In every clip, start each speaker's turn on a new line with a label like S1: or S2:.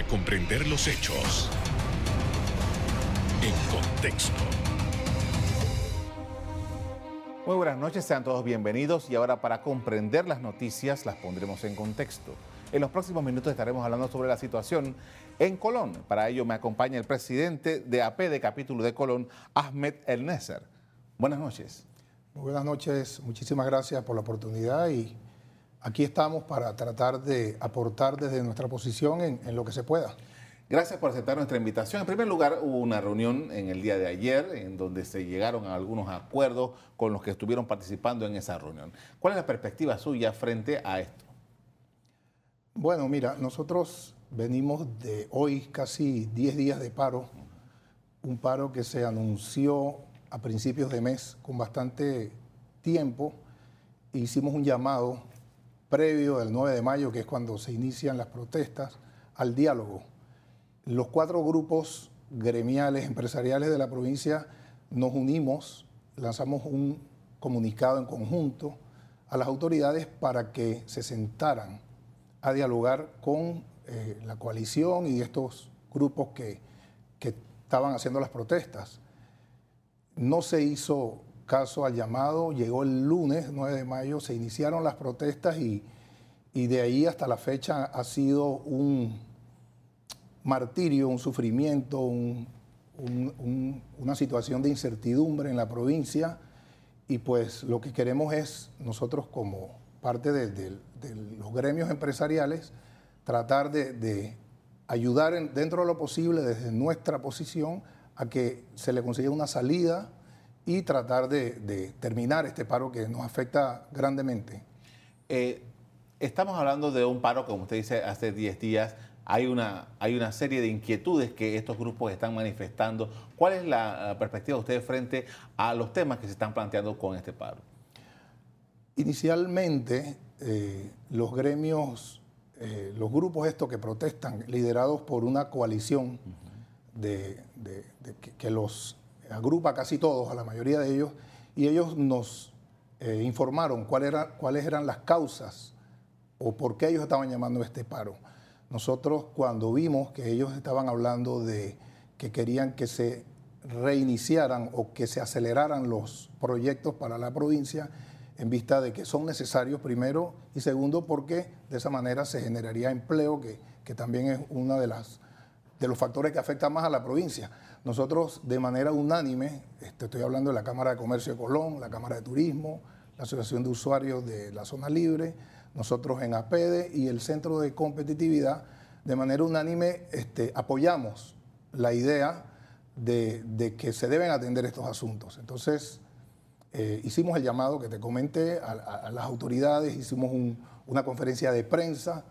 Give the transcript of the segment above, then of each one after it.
S1: para comprender los hechos en contexto.
S2: Muy buenas noches, sean todos bienvenidos y ahora para comprender las noticias las pondremos en contexto. En los próximos minutos estaremos hablando sobre la situación en Colón. Para ello me acompaña el presidente de AP de capítulo de Colón, Ahmed El Nesser. Buenas noches.
S3: Muy buenas noches, muchísimas gracias por la oportunidad y aquí estamos para tratar de aportar desde nuestra posición en, en lo que se pueda.
S2: Gracias por aceptar nuestra invitación. En primer lugar, hubo una reunión en el día de ayer en donde se llegaron a algunos acuerdos con los que estuvieron participando en esa reunión. ¿Cuál es la perspectiva suya frente a esto?
S3: Bueno, mira, nosotros venimos de hoy casi 10 días de paro, un paro que se anunció a principios de mes con bastante tiempo. Hicimos un llamado previo del 9 de mayo, que es cuando se inician las protestas, al diálogo los cuatro grupos gremiales, empresariales de la provincia nos unimos, lanzamos un comunicado en conjunto a las autoridades para que se sentaran a dialogar con eh, la coalición y estos grupos que, que estaban haciendo las protestas. No se hizo caso al llamado, llegó el lunes 9 de mayo, se iniciaron las protestas y, y de ahí hasta la fecha ha sido un, martirio, un sufrimiento, una situación de incertidumbre en la provincia. Y pues lo que queremos es nosotros como parte de, los gremios empresariales tratar de, ayudar dentro de lo posible desde nuestra posición a que se le consiga una salida y tratar de, terminar este paro que nos afecta grandemente.
S2: Eh, estamos hablando de un paro, como usted dice, hace 10 días hay una, hay una serie de inquietudes que estos grupos están manifestando. ¿Cuál es la perspectiva de ustedes frente a los temas que se están planteando con este paro?
S3: Inicialmente, eh, los gremios, eh, los grupos estos que protestan, liderados por una coalición de, que, los agrupa casi todos, a la mayoría de ellos, y ellos nos eh, informaron cuáles eran las causas o por qué ellos estaban llamando a este paro. Nosotros cuando vimos que ellos estaban hablando de que querían que se reiniciaran o que se aceleraran los proyectos para la provincia, en vista de que son necesarios primero y segundo porque de esa manera se generaría empleo, que, también es uno de, las, de los factores que afecta más a la provincia. Nosotros de manera unánime, este, estoy hablando de la Cámara de Comercio de Colón, la Cámara de Turismo, la Asociación de Usuarios de la Zona Libre, nosotros en APEDE y el Centro de Competitividad, de manera unánime, este, apoyamos la idea de, que se deben atender estos asuntos. Entonces, eh, hicimos el llamado que te comenté a, las autoridades, hicimos una conferencia de prensa,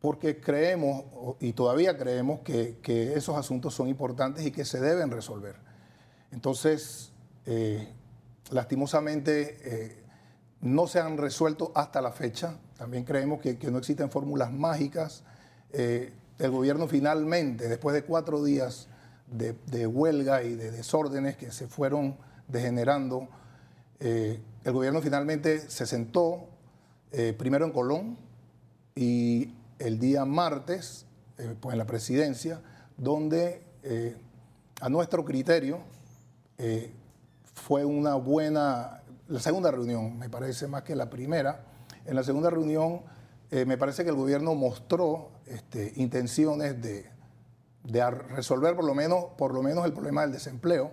S3: porque creemos, y todavía creemos, que, esos asuntos son importantes y que se deben resolver. Entonces, eh, lastimosamente, eh, no se han resuelto hasta la fecha. También creemos que, no existen fórmulas mágicas. Eh, el gobierno finalmente, después de cuatro días de, huelga y de desórdenes que se fueron degenerando, el gobierno finalmente se sentó primero en Colón y el día martes, pues en la presidencia, donde a nuestro criterio fue una buena la segunda reunión, me parece más que la primera. En la segunda reunión eh, me parece que el gobierno mostró este, intenciones de, resolver por lo, menos, por lo menos el problema del desempleo.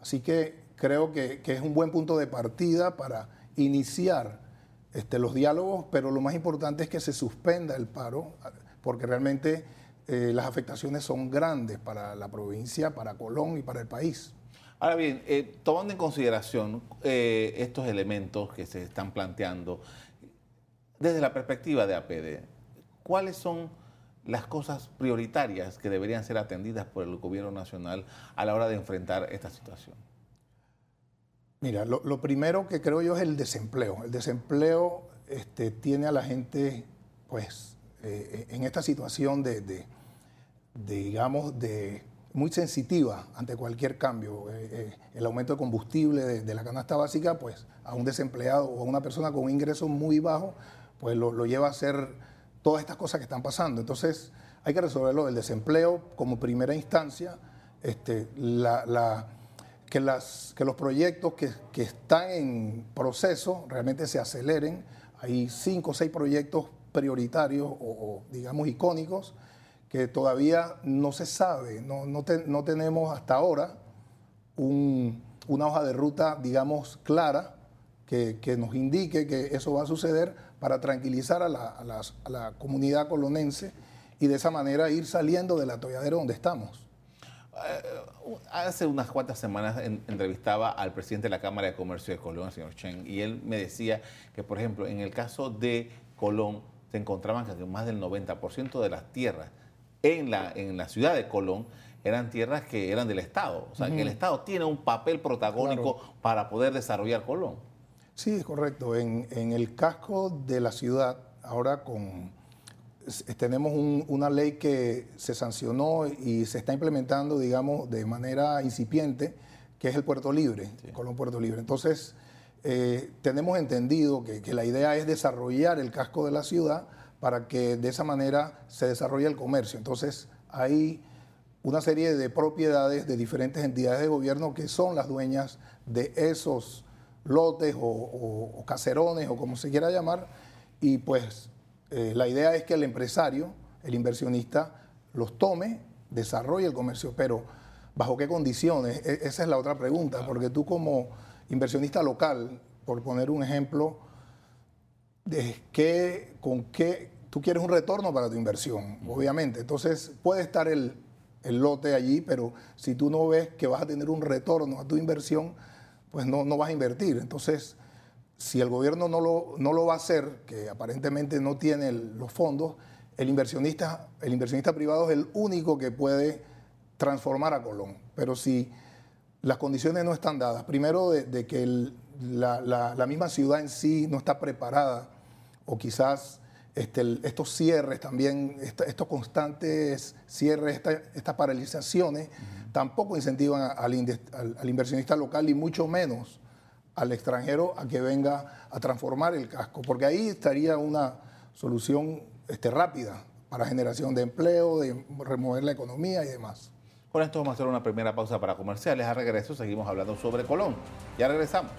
S3: Así que creo que, es un buen punto de partida para iniciar este, los diálogos, pero lo más importante es que se suspenda el paro, porque realmente eh, las afectaciones son grandes para la provincia, para Colón y para el país.
S2: Ahora bien, eh, tomando en consideración eh, estos elementos que se están planteando, desde la perspectiva de APD, ¿cuáles son las cosas prioritarias que deberían ser atendidas por el gobierno nacional a la hora de enfrentar esta situación?
S3: Mira, lo, primero que creo yo es el desempleo. El desempleo este, tiene a la gente, pues, eh, en esta situación de digamos, de muy sensitiva ante cualquier cambio. Eh, eh, el aumento de combustible de, la canasta básica, pues a un desempleado o a una persona con un ingreso muy bajo, pues lo, lleva a hacer todas estas cosas que están pasando. Entonces, hay que resolverlo del desempleo como primera instancia, este, que, los proyectos que, que están en proceso realmente se aceleren. Hay cinco o seis proyectos prioritarios o, digamos icónicos que todavía no se sabe, no, no, no tenemos hasta ahora una hoja de ruta, digamos, clara que, que, nos indique que eso va a suceder para tranquilizar a la, a la comunidad colonense y de esa manera ir saliendo del atolladero donde estamos.
S2: Eh, hace unas cuantas semanas entrevistaba al presidente de la Cámara de Comercio de Colón, el señor Chen, y él me decía que, por ejemplo, en el caso de Colón, se encontraban que más del 90% de las tierras en la, en la ciudad de Colón eran tierras que eran del Estado. O sea, que el Estado tiene un papel protagónico para poder desarrollar Colón.
S3: Sí, es correcto. En, en el casco de la ciudad, ahora con tenemos una ley que se sancionó y se está implementando, digamos, de manera incipiente, que es el Puerto Libre, Colón Puerto Libre. Entonces, eh, tenemos entendido que, la idea es desarrollar el casco de la ciudad para que de esa manera se desarrolle el comercio. Entonces, hay una serie de propiedades de diferentes entidades de gobierno que son las dueñas de esos lotes o, o caserones o como se quiera llamar, y pues eh, la idea es que el empresario, el inversionista, los tome, desarrolle el comercio, pero ¿bajo qué condiciones? E, esa es la otra pregunta, porque tú como inversionista local, por poner un ejemplo, de qué, con qué tú quieres un retorno para tu inversión, obviamente. Entonces puede estar el, lote allí, pero si tú no ves que vas a tener un retorno a tu inversión, pues no, no vas a invertir. Entonces, si el gobierno no lo, no lo va a hacer, que aparentemente no tiene los fondos, el inversionista, el inversionista privado es el único que puede transformar a Colón. Pero si las condiciones no están dadas, primero de, que la, misma ciudad en sí no está preparada, o quizás este, estos cierres también, estos constantes cierres, estas paralizaciones, tampoco incentivan al inversionista local y mucho menos al extranjero a que venga a transformar el casco, porque ahí estaría una solución este, rápida para generación de empleo, de remover la economía y demás.
S2: Con esto vamos a hacer una primera pausa para comerciales. A regreso seguimos hablando sobre Colón. Ya regresamos.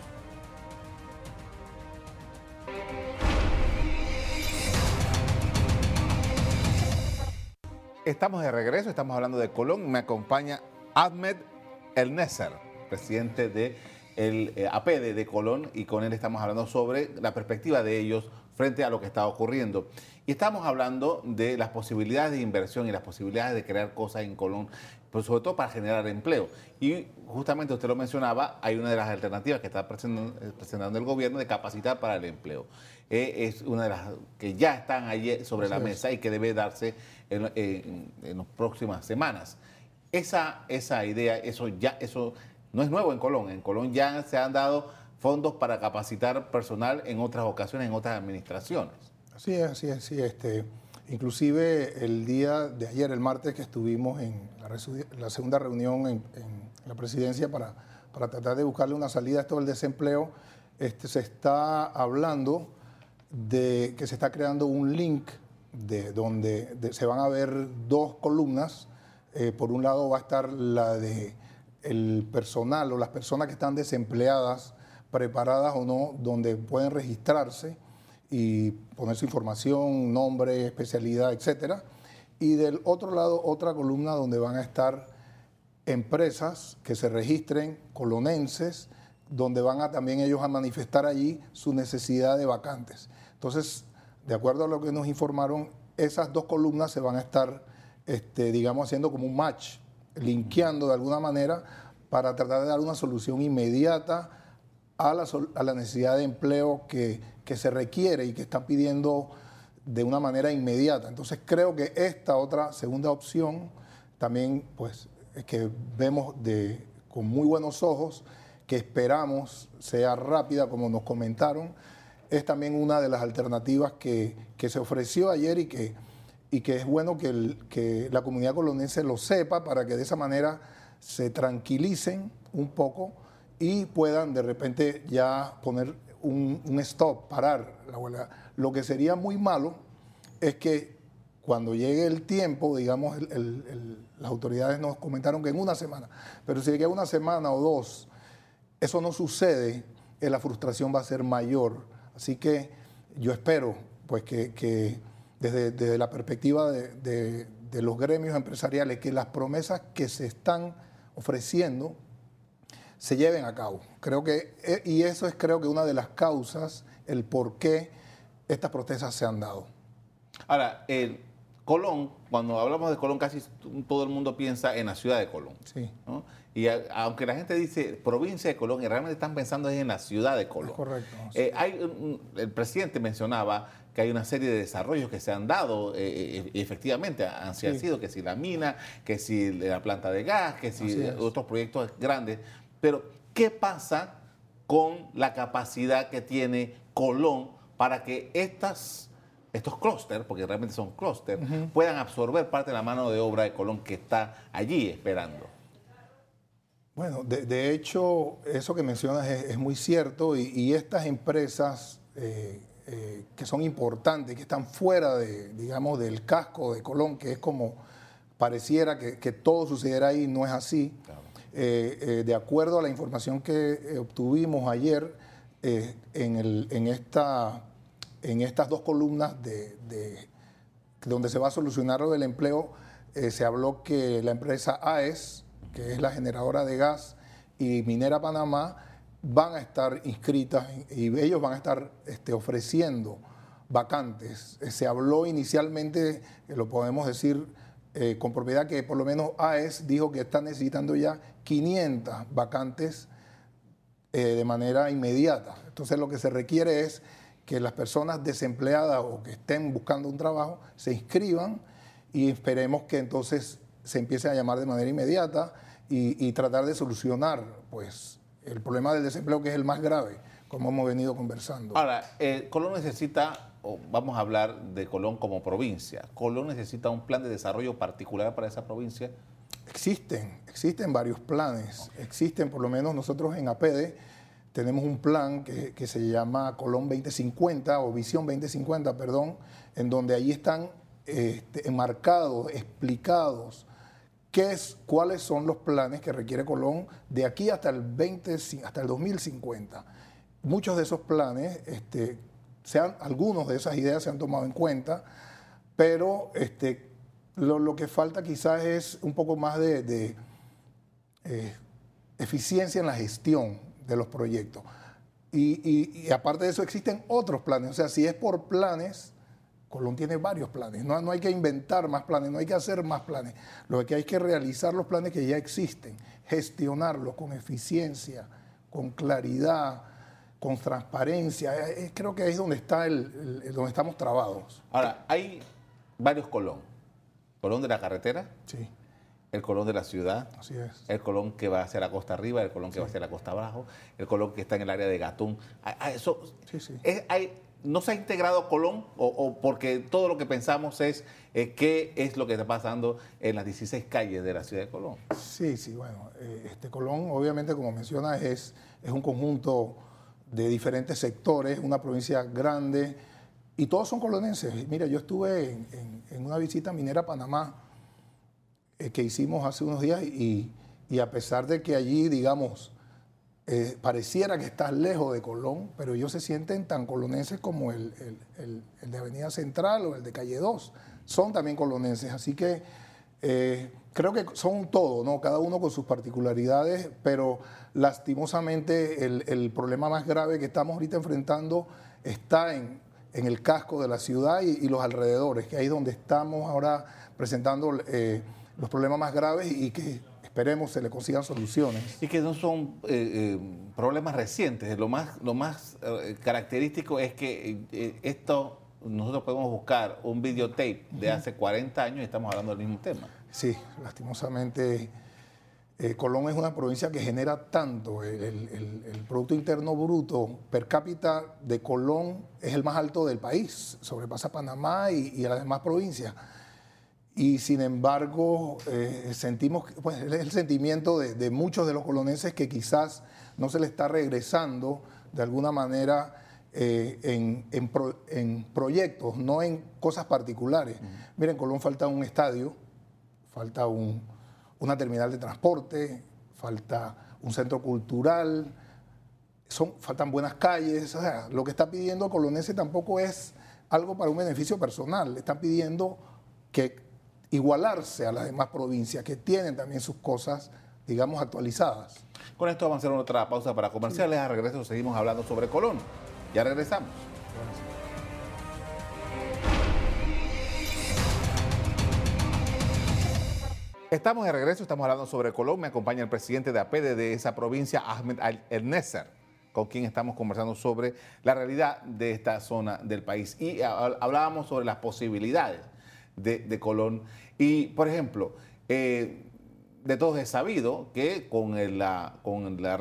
S2: Estamos de regreso, estamos hablando de Colón. Me acompaña Ahmed El Nesser, presidente de el eh, APD de Colón y con él estamos hablando sobre la perspectiva de ellos frente a lo que está ocurriendo. Y estamos hablando de las posibilidades de inversión y las posibilidades de crear cosas en Colón, pues sobre todo para generar empleo. Y justamente usted lo mencionaba, hay una de las alternativas que está presentando el gobierno de capacitar para el empleo. Eh, es una de las que ya están allí sobre la mesa y que debe darse en, en, las próximas semanas. Esa, esa idea, eso ya, eso no es nuevo en Colón. En Colón ya se han dado fondos para capacitar personal en otras ocasiones, en otras administraciones.
S3: Así es, así es, sí. Este, inclusive el día de ayer, el martes, que estuvimos en la, segunda reunión en, la presidencia para, para, tratar de buscarle una salida a esto del desempleo, este, se está hablando de que se está creando un link de donde se van a ver dos columnas. Eh, por un lado va a estar la de el personal o las personas que están desempleadas, preparadas o no, donde pueden registrarse y poner su información, nombre, especialidad, etcétera. Y del otro lado, otra columna donde van a estar empresas que se registren, colonenses, donde van a también ellos a manifestar allí su necesidad de vacantes. Entonces, de acuerdo a lo que nos informaron, esas dos columnas se van a estar, este, digamos, haciendo como un match linkeando de alguna manera para tratar de dar una solución inmediata a la, a la necesidad de empleo que, se requiere y que están pidiendo de una manera inmediata. Entonces creo que esta otra segunda opción también pues es que vemos de, con muy buenos ojos, que esperamos sea rápida como nos comentaron, es también una de las alternativas que, que se ofreció ayer y que y que es bueno que, que, la comunidad colonense lo sepa para que de esa manera se tranquilicen un poco y puedan de repente ya poner un, stop, parar la huelga. Lo que sería muy malo es que cuando llegue el tiempo, digamos, el- el- el- las autoridades nos comentaron que en una semana, pero si llega una semana o dos, eso no sucede, eh, la frustración va a ser mayor. Así que yo espero pues que desde, desde la perspectiva de, de- de los gremios empresariales, que las promesas que se están ofreciendo se lleven a cabo. Creo que, eh, y eso es creo que una de las causas, el por qué estas protestas se han dado.
S2: Ahora, el Colón, cuando hablamos de Colón, casi todo el mundo piensa en la ciudad de Colón.
S3: Sí.
S2: ¿no? Y a- aunque la gente dice provincia de Colón, y realmente están pensando en la ciudad de Colón.
S3: Es correcto, sí.
S2: Eh, hay el presidente mencionaba que hay una serie de desarrollos que se han dado, eh, eh, y efectivamente han
S3: Sí.
S2: sido, que si la mina, que si la planta de gas, que si otros proyectos grandes. Pero, ¿qué pasa con la capacidad que tiene Colón para que estas, estos clústeres, porque realmente son clústeres, puedan absorber parte de la mano de obra de Colón que está allí esperando?
S3: Bueno, de, de hecho, eso que mencionas es, es muy cierto y, y estas empresas eh, eh, que son importantes, que están fuera de, digamos, del casco de Colón, que es como pareciera que, que todo sucederá ahí, no es así. Eh, eh, de acuerdo a la información que obtuvimos ayer en, el- en esta, en estas dos columnas de, de- donde se va a solucionar lo del empleo, se habló que la empresa AES, que es la generadora de gas, y Minera Panamá van a estar inscritas y ellos van a estar este, ofreciendo vacantes. Eh, se habló inicialmente, eh, lo podemos decir eh, con propiedad, que por lo menos AES dijo que está necesitando ya 500 vacantes de manera inmediata. Entonces lo que se requiere es que las personas desempleadas o que estén buscando un trabajo se inscriban y esperemos que entonces se empiece a llamar de manera inmediata y tratar de solucionar pues el problema del desempleo que es el más grave, como hemos venido conversando.
S2: Ahora, eh, Colón necesita, o vamos a hablar de Colón como provincia, Colón necesita un plan de desarrollo particular para esa provincia.
S3: Existen, existen varios planes. Existen, por lo menos nosotros en APD, tenemos un plan que, que se llama Colón 2050 o Visión 2050, perdón, en donde ahí están este, enmarcados, explicados qué es, cuáles son los planes que requiere Colón de aquí hasta el 20, hasta el 2050. Muchos de esos planes, este, sean, algunos de esas ideas se han tomado en cuenta, pero este, lo, lo que falta quizás es un poco más de, eh, eficiencia en la gestión de los proyectos. Y aparte de eso existen otros planes. O sea, si es por planes, Colón tiene varios planes. No, no hay que inventar más planes, no hay que hacer más planes. Lo que hay que realizar los planes que ya existen, gestionarlos con eficiencia, con claridad, con transparencia. Eh, eh, Creo que ahí es donde, está el, el- donde estamos trabados.
S2: Ahora, hay varios Colón. Colón de la carretera,
S3: Sí,
S2: el Colón de la ciudad,
S3: así es.
S2: el Colón que va hacia la costa arriba, el Colón que va hacia la costa abajo, el Colón que está en el área de Gatún. Ah, ah, Eso,
S3: Sí, sí.
S2: es- hay- ¿No se ha integrado Colón? O, porque todo lo que pensamos es eh, qué es lo que está pasando en las 16 calles de la ciudad de Colón.
S3: Sí, sí, bueno, eh, este Colón, obviamente, como mencionas, es, un conjunto de diferentes sectores, una provincia grande, y todos son colonenses. Mira, yo estuve en, una visita minera a Panamá eh, que hicimos hace unos días, y a pesar de que allí, digamos, eh, pareciera que estás lejos de Colón, pero ellos se sienten tan colonenses como el, el- de Avenida Central o el de Calle 2. Son también colonenses, así que eh, creo que son un todo, ¿no? Cada uno con sus particularidades, pero lastimosamente el, problema más grave que estamos ahorita enfrentando está en, en el casco de la ciudad y, y los alrededores, que ahí es donde estamos ahora presentando eh, los problemas más graves y que esperemos se le consigan soluciones.
S2: Y que no son eh, eh, problemas recientes. Lo más, lo más eh, característico es que esto, nosotros podemos buscar un videotape de hace 40 años y estamos hablando del mismo tema.
S3: Sí, lastimosamente Colón es una provincia que genera tanto. El, el- Producto Interno Bruto per cápita de Colón es el más alto del país, sobrepasa Panamá y, las demás provincias. Y sin embargo, eh, sentimos, pues, es el sentimiento de, de muchos de los colonenses que quizás no se le está regresando de alguna manera eh, en, en pro- en proyectos, no en cosas particulares. Miren, en Colón falta un estadio, falta un, una terminal de transporte, falta un centro cultural, son, faltan buenas calles. O sea, lo que está pidiendo el colonense tampoco es algo para un beneficio personal, están pidiendo que igualarse a las demás provincias que tienen también sus cosas, digamos, actualizadas.
S2: Con esto vamos a hacer otra pausa para comerciales. A regreso seguimos hablando sobre Colón. Ya regresamos. Estamos de regreso, estamos hablando sobre Colón. Me acompaña el presidente de APEDE de esa provincia, Ahmed Al-Nesser, con quien estamos conversando sobre la realidad de esta zona del país. Y hablábamos sobre las posibilidades de, Colón. Y, por ejemplo, eh, de todos es sabido que con, la, con la,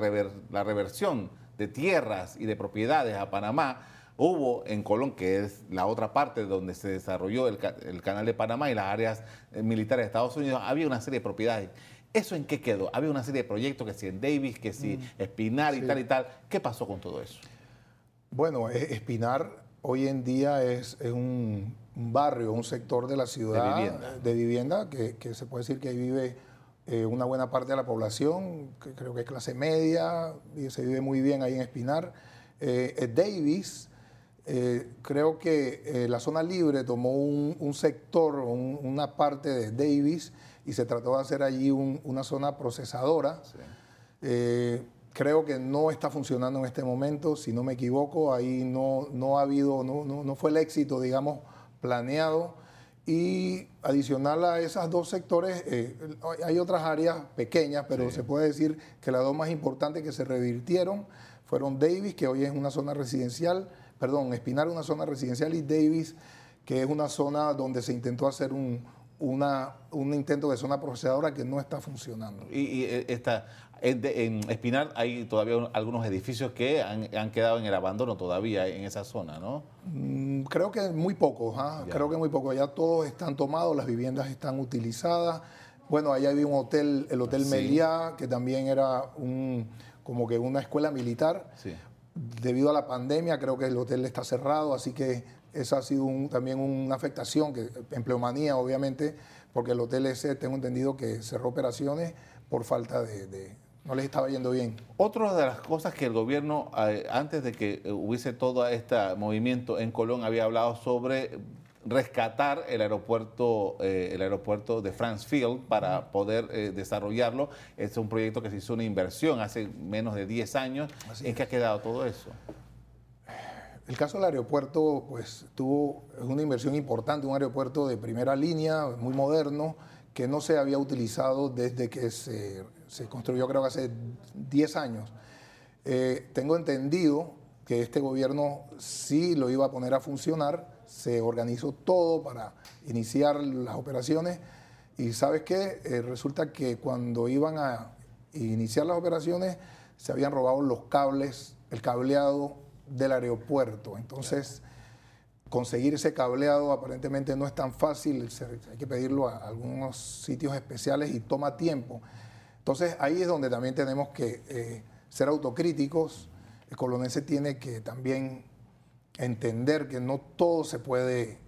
S2: la reversión de tierras y de propiedades a Panamá, hubo en Colón, que es la otra parte donde se desarrolló el, canal de Panamá y las áreas eh, militares de Estados Unidos, había una serie de propiedades. ¿Eso en qué quedó? Había una serie de proyectos, que si en Davis, que si mm. Espinar y tal y tal. ¿Qué pasó con todo eso?
S3: Bueno, e-, Espinar hoy en día es, un, barrio, un sector de la ciudad de vivienda, que, se puede decir que ahí vive eh, una buena parte de la población, que creo que es clase media, y se vive muy bien ahí en Espinar. Eh, Davis eh, creo que la zona libre tomó un, sector, una parte de Davis y se trató de hacer allí una zona procesadora. Creo que no está funcionando en este momento, si no me equivoco, ahí no, no ha habido, no, no, fue el éxito, digamos, planeado. Y adicional a esos dos sectores, hay otras áreas pequeñas, pero se puede decir que las dos más importantes que se revirtieron fueron Davis, que hoy es una zona residencial, perdón, Espinar una zona residencial y Davis, que es una zona donde se intentó hacer un, una, un intento de zona procesadora que no está funcionando.
S2: Y, eh, esta, en Espinar hay todavía algunos edificios que han, quedado en el abandono todavía en esa zona, ¿no?
S3: Mm, creo que muy pocos, ¿ah? creo que muy pocos. Ya todos están tomados, las viviendas están utilizadas. Bueno, allá había un hotel, el Hotel Meliá, que también era un, como que una escuela militar. Sí debido a la pandemia creo que el hotel está cerrado, así que esa ha sido también una afectación, que empleomanía obviamente, porque el hotel ese tengo entendido que cerró operaciones por falta de, no les estaba yendo bien.
S2: Otra de las cosas que el gobierno, eh, antes de que hubiese todo este movimiento en Colón, había hablado sobre rescatar el aeropuerto, eh, el aeropuerto de France Field para poder eh, desarrollarlo. es un proyecto que se hizo una inversión hace menos de 10 años. ¿En qué ha quedado todo eso?
S3: El caso del aeropuerto, pues tuvo una inversión importante, un aeropuerto de primera línea, muy moderno, que no se había utilizado desde que se, construyó, creo que hace 10 años. Eh, tengo entendido que este gobierno sí lo iba a poner a funcionar, se organizó todo para iniciar las operaciones y sabes qué, eh, resulta que cuando iban a iniciar las operaciones se habían robado los cables, el cableado del aeropuerto. Entonces, conseguir ese cableado aparentemente no es tan fácil, hay que pedirlo a algunos sitios especiales y toma tiempo. Entonces, ahí es donde también tenemos que eh, ser autocríticos. El colonense tiene que también entender que no todo se puede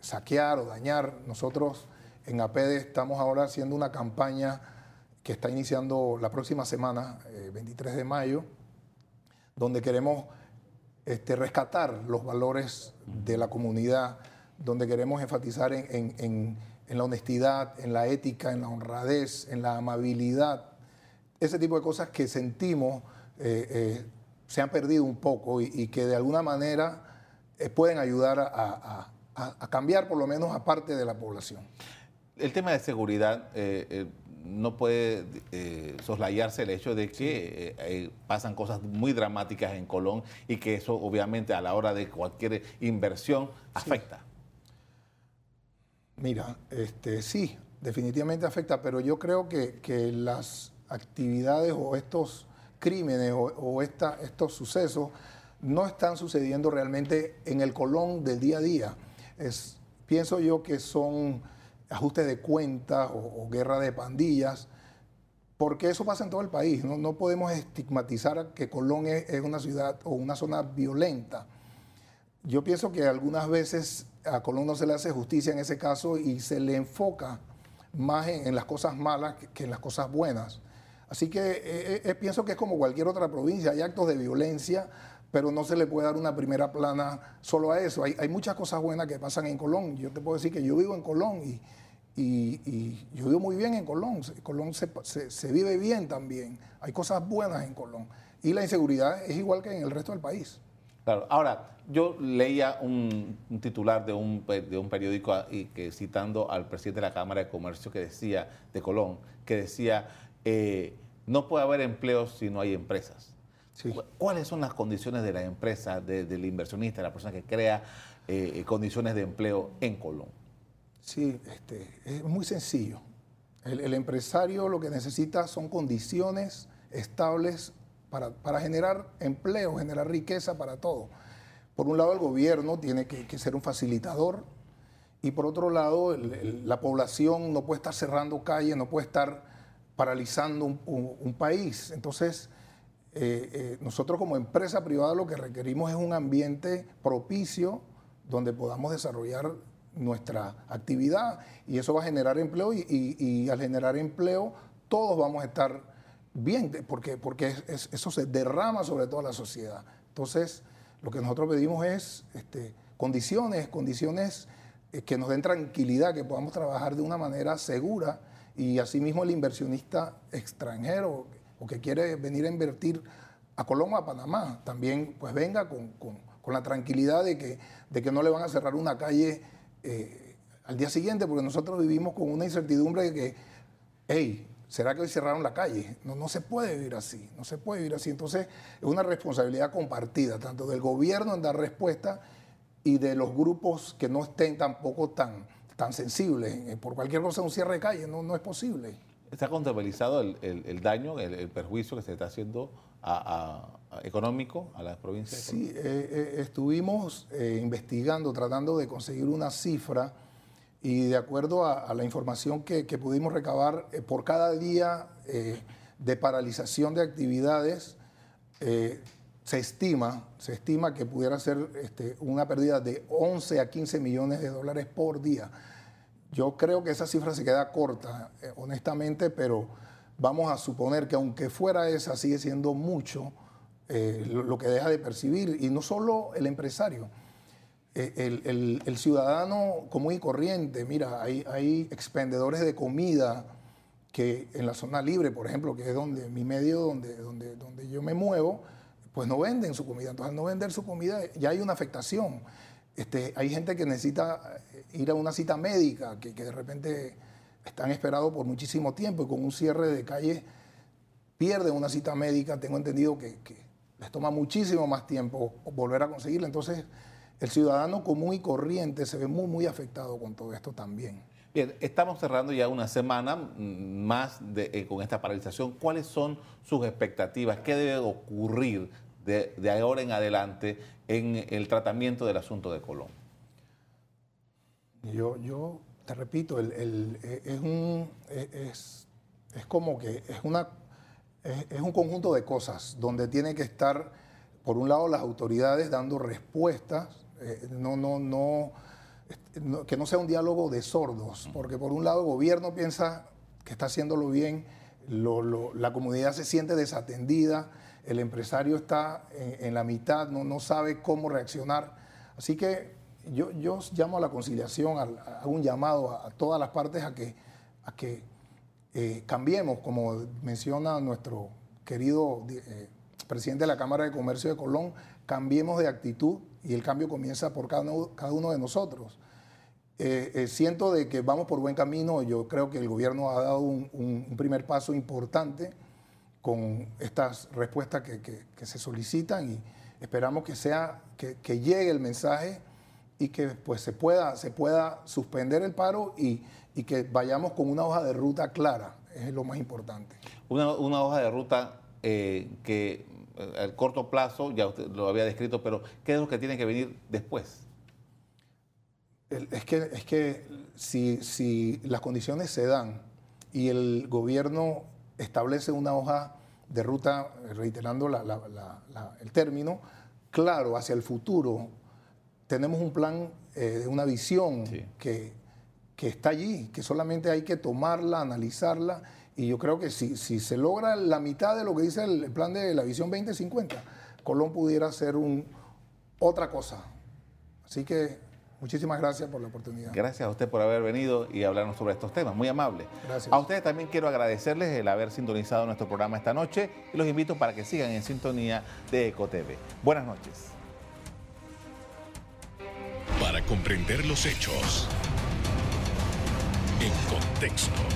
S3: saquear o dañar. Nosotros en APEDE estamos ahora haciendo una campaña que está iniciando la próxima semana, 23 eh, de mayo, donde queremos este, rescatar los valores de la comunidad, donde queremos enfatizar en, la honestidad, en la ética, en la honradez, en la amabilidad, ese tipo de cosas que sentimos eh, eh, se han perdido un poco y, que de alguna manera eh, pueden ayudar a, cambiar por lo menos a parte de la población.
S2: El tema de seguridad no puede soslayarse el hecho de que pasan cosas muy dramáticas en Colón y que eso obviamente a la hora de cualquier inversión afecta.
S3: Mira, este, sí, definitivamente afecta, pero yo creo que, que las actividades o estos crímenes o, estos sucesos no están sucediendo realmente en el Colón del día a día. Es, pienso yo que son ajustes de cuentas o, guerra de pandillas, porque eso pasa en todo el país. No, podemos estigmatizar que Colón es, una ciudad o una zona violenta. yo pienso que algunas veces a Colón no se le hace justicia en ese caso y se le enfoca más en, las cosas malas que, en las cosas buenas. Así que eh, eh, pienso que es como cualquier otra provincia, hay actos de violencia, pero no se le puede dar una primera plana solo a eso. Hay, muchas cosas buenas que pasan en Colón. Yo te puedo decir que yo vivo en Colón y, yo vivo muy bien en Colón. Colón se, se- se vive bien también. Hay cosas buenas en Colón. Y la inseguridad es igual que en el resto del país.
S2: Claro. Ahora, yo leía un, un titular de un, de un periódico ah, y que citando al presidente de la Cámara de Comercio que decía, de Colón, que decía, eh, no puede haber empleos si no hay empresas.
S3: Sí.
S2: ¿Cuáles son las condiciones de la empresa, de- del inversionista, de la persona que crea eh, condiciones de empleo en Colón?
S3: Sí, este, es muy sencillo. El, el empresario lo que necesita son condiciones estables para, generar empleo, generar riqueza para todo. Por un lado, el gobierno tiene que, ser un facilitador y por otro lado, la población no puede estar cerrando calles, no puede estar paralizando un, país. Entonces, eh, eh, nosotros como empresa privada lo que requerimos es un ambiente propicio donde podamos desarrollar nuestra actividad y eso va a generar empleo y- y al generar empleo todos vamos a estar bien porque, porque es- es- eso se derrama sobre toda la sociedad. Entonces, lo que nosotros pedimos es este, condiciones, condiciones eh, que nos den tranquilidad, que podamos trabajar de una manera segura y asimismo el inversionista extranjero o que quiere venir a invertir a Colombia o a Panamá, también pues venga con, con- con la tranquilidad de que, de que no le van a cerrar una calle eh, al día siguiente, porque nosotros vivimos con una incertidumbre de que, hey, ¿será que hoy cerraron la calle? No, no se puede vivir así, no se puede vivir así. Entonces es una responsabilidad compartida, tanto del gobierno en dar respuesta y de los grupos que no estén tampoco tan, tan sensibles. Eh, Por cualquier cosa, un cierre de calle no, no es posible.
S2: ¿Está contabilizado el, el- el daño, el, el perjuicio que se está haciendo a- a- a- económico a las provincias?
S3: Sí, eh, eh, estuvimos eh, investigando, tratando de conseguir una cifra y de acuerdo a, la información que, pudimos recabar, eh, por cada día eh, de paralización de actividades, eh, se estima, se estima que pudiera ser este, una pérdida de 11 a 15 millones de dólares por día. Yo creo que esa cifra se queda corta, honestamente, pero vamos a suponer que aunque fuera esa, sigue siendo mucho lo, que deja de percibir. Y no solo el empresario, el, el- ciudadano común y corriente. Mira, hay, hay expendedores de comida que en la zona libre, por ejemplo, que es donde mi medio, donde, donde, donde yo me muevo, pues no venden su comida. Entonces, al no vender su comida, ya hay una afectación. Este, hay gente que necesita eh, ir a una cita médica, que, que de repente están esperados por muchísimo tiempo y con un cierre de calle pierden una cita médica. Tengo entendido que, que les toma muchísimo más tiempo volver a conseguirla. Entonces, el ciudadano común y corriente se ve muy, muy afectado con todo esto también.
S2: Bien, estamos cerrando ya una semana mm, más de- eh, con esta paralización. ¿Cuáles son sus expectativas? ¿Qué debe ocurrir de, de ahora en adelante en el tratamiento del asunto de Colón?
S3: Yo, yo te repito, el- el- eh, es, un, es, es- es como que es, una, es, es un conjunto de cosas donde tiene que estar, por un lado, las autoridades dando respuestas, eh, no, no, no, no- que no sea un diálogo de sordos, porque por un lado el gobierno piensa que está haciéndolo bien, lo- lo- la comunidad se siente desatendida, el empresario está en, en la mitad, no, no sabe cómo reaccionar. Así que yo, yo llamo a la conciliación, hago un llamado a, a todas las partes a que, a que eh, cambiemos, como menciona nuestro querido eh, presidente de la Cámara de Comercio de Colón, cambiemos de actitud y el cambio comienza por cada uno, cada uno de nosotros. Eh, eh, siento de que vamos por buen camino, yo creo que el gobierno ha dado un, un- un primer paso importante con estas respuestas que, que- que se solicitan y esperamos que sea que, que llegue el mensaje y que pues se pueda se pueda suspender el paro y, y que vayamos con una hoja de ruta clara. Es lo más importante.
S2: Una, una hoja de ruta eh, que al corto plazo, ya usted lo había descrito, pero ¿qué es lo que tiene que venir después?
S3: Es que es que si, si las condiciones se dan y el gobierno establece una hoja de ruta reiterando la- la- la- la- el término claro hacia el futuro tenemos un plan, eh, una visión
S2: Sí.
S3: que, que está allí, que solamente hay que tomarla, analizarla. Y yo creo que si, si se logra la mitad de lo que dice el, plan de la visión 2050, Colón pudiera ser un, otra cosa. Así que muchísimas gracias por la oportunidad.
S2: Gracias a usted por haber venido y hablarnos sobre estos temas. Muy amable.
S3: Gracias.
S2: A ustedes también quiero agradecerles el haber sintonizado nuestro programa esta noche y los invito para que sigan en sintonía de EcoTV. Buenas noches.
S1: Para comprender los hechos. En contexto.